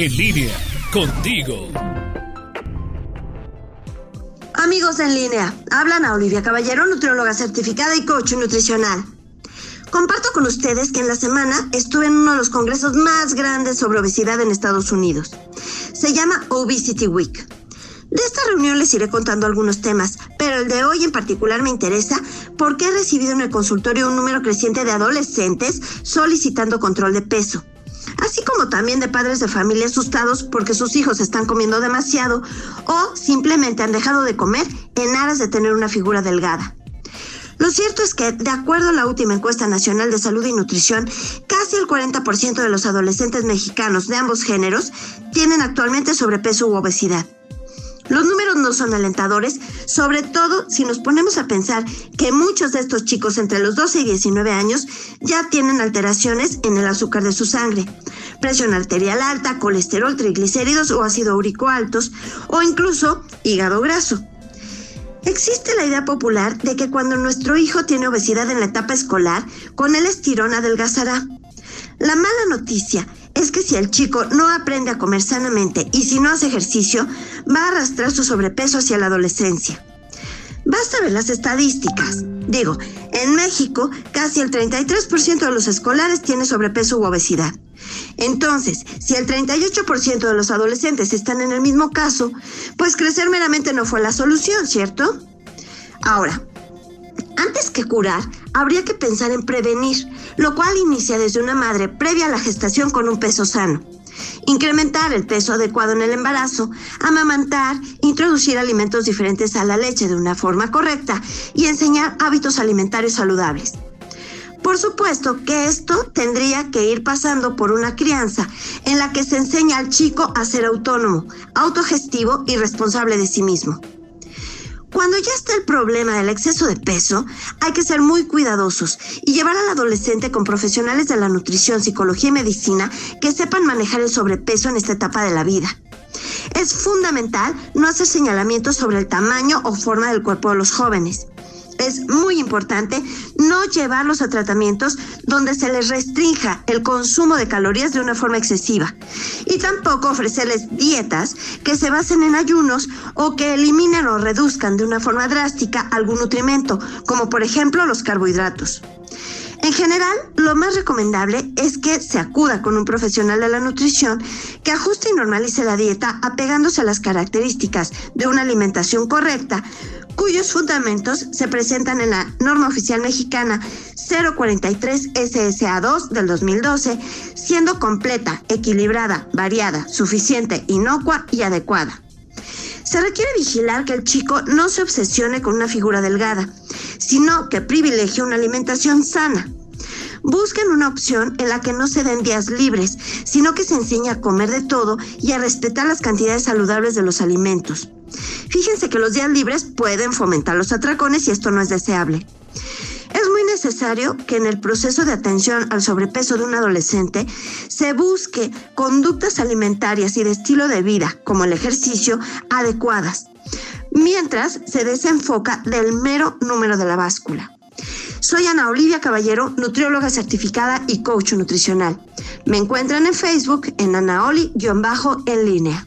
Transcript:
En línea, contigo. Amigos en línea, hablan a Olivia Caballero, nutrióloga certificada y coach nutricional. Comparto con ustedes que en la semana estuve en uno de los congresos más grandes sobre obesidad en Estados Unidos. Se llama Obesity Week. De esta reunión les iré contando algunos temas, pero el de hoy en particular me interesa porque he recibido en el consultorio un número creciente de adolescentes solicitando control de peso así como también de padres de familia asustados porque sus hijos están comiendo demasiado o simplemente han dejado de comer en aras de tener una figura delgada. Lo cierto es que, de acuerdo a la última encuesta nacional de salud y nutrición, casi el 40% de los adolescentes mexicanos de ambos géneros tienen actualmente sobrepeso u obesidad. Los números no son alentadores, sobre todo si nos ponemos a pensar que muchos de estos chicos entre los 12 y 19 años ya tienen alteraciones en el azúcar de su sangre, presión arterial alta, colesterol, triglicéridos o ácido úrico altos o incluso hígado graso. Existe la idea popular de que cuando nuestro hijo tiene obesidad en la etapa escolar, con el estirón adelgazará. La mala noticia es que si el chico no aprende a comer sanamente y si no hace ejercicio, va a arrastrar su sobrepeso hacia la adolescencia. Basta ver las estadísticas. Digo, en México casi el 33% de los escolares tiene sobrepeso u obesidad. Entonces, si el 38% de los adolescentes están en el mismo caso, pues crecer meramente no fue la solución, ¿cierto? Ahora, antes que curar, habría que pensar en prevenir, lo cual inicia desde una madre previa a la gestación con un peso sano. Incrementar el peso adecuado en el embarazo, amamantar, introducir alimentos diferentes a la leche de una forma correcta y enseñar hábitos alimentarios saludables. Por supuesto que esto tendría que ir pasando por una crianza en la que se enseña al chico a ser autónomo, autogestivo y responsable de sí mismo. Cuando ya está el problema del exceso de peso, hay que ser muy cuidadosos y llevar al adolescente con profesionales de la nutrición, psicología y medicina que sepan manejar el sobrepeso en esta etapa de la vida. Es fundamental no hacer señalamientos sobre el tamaño o forma del cuerpo de los jóvenes es muy importante no llevarlos a tratamientos donde se les restrinja el consumo de calorías de una forma excesiva. Y tampoco ofrecerles dietas que se basen en ayunos o que eliminen o reduzcan de una forma drástica algún nutrimento, como por ejemplo los carbohidratos. En general, lo más recomendable es que se acuda con un profesional de la nutrición que ajuste y normalice la dieta apegándose a las características de una alimentación correcta, cuyos fundamentos se presentan en la norma oficial mexicana 043 SSA2 del 2012, siendo completa, equilibrada, variada, suficiente, inocua y adecuada. Se requiere vigilar que el chico no se obsesione con una figura delgada, sino que privilegie una alimentación sana. Busquen una opción en la que no se den días libres, sino que se enseñe a comer de todo y a respetar las cantidades saludables de los alimentos. Fíjense que los días libres pueden fomentar los atracones y esto no es deseable. Necesario que en el proceso de atención al sobrepeso de un adolescente se busque conductas alimentarias y de estilo de vida, como el ejercicio, adecuadas, mientras se desenfoca del mero número de la báscula. Soy Ana Olivia Caballero, nutrióloga certificada y coach nutricional. Me encuentran en Facebook en Anaoli-en línea.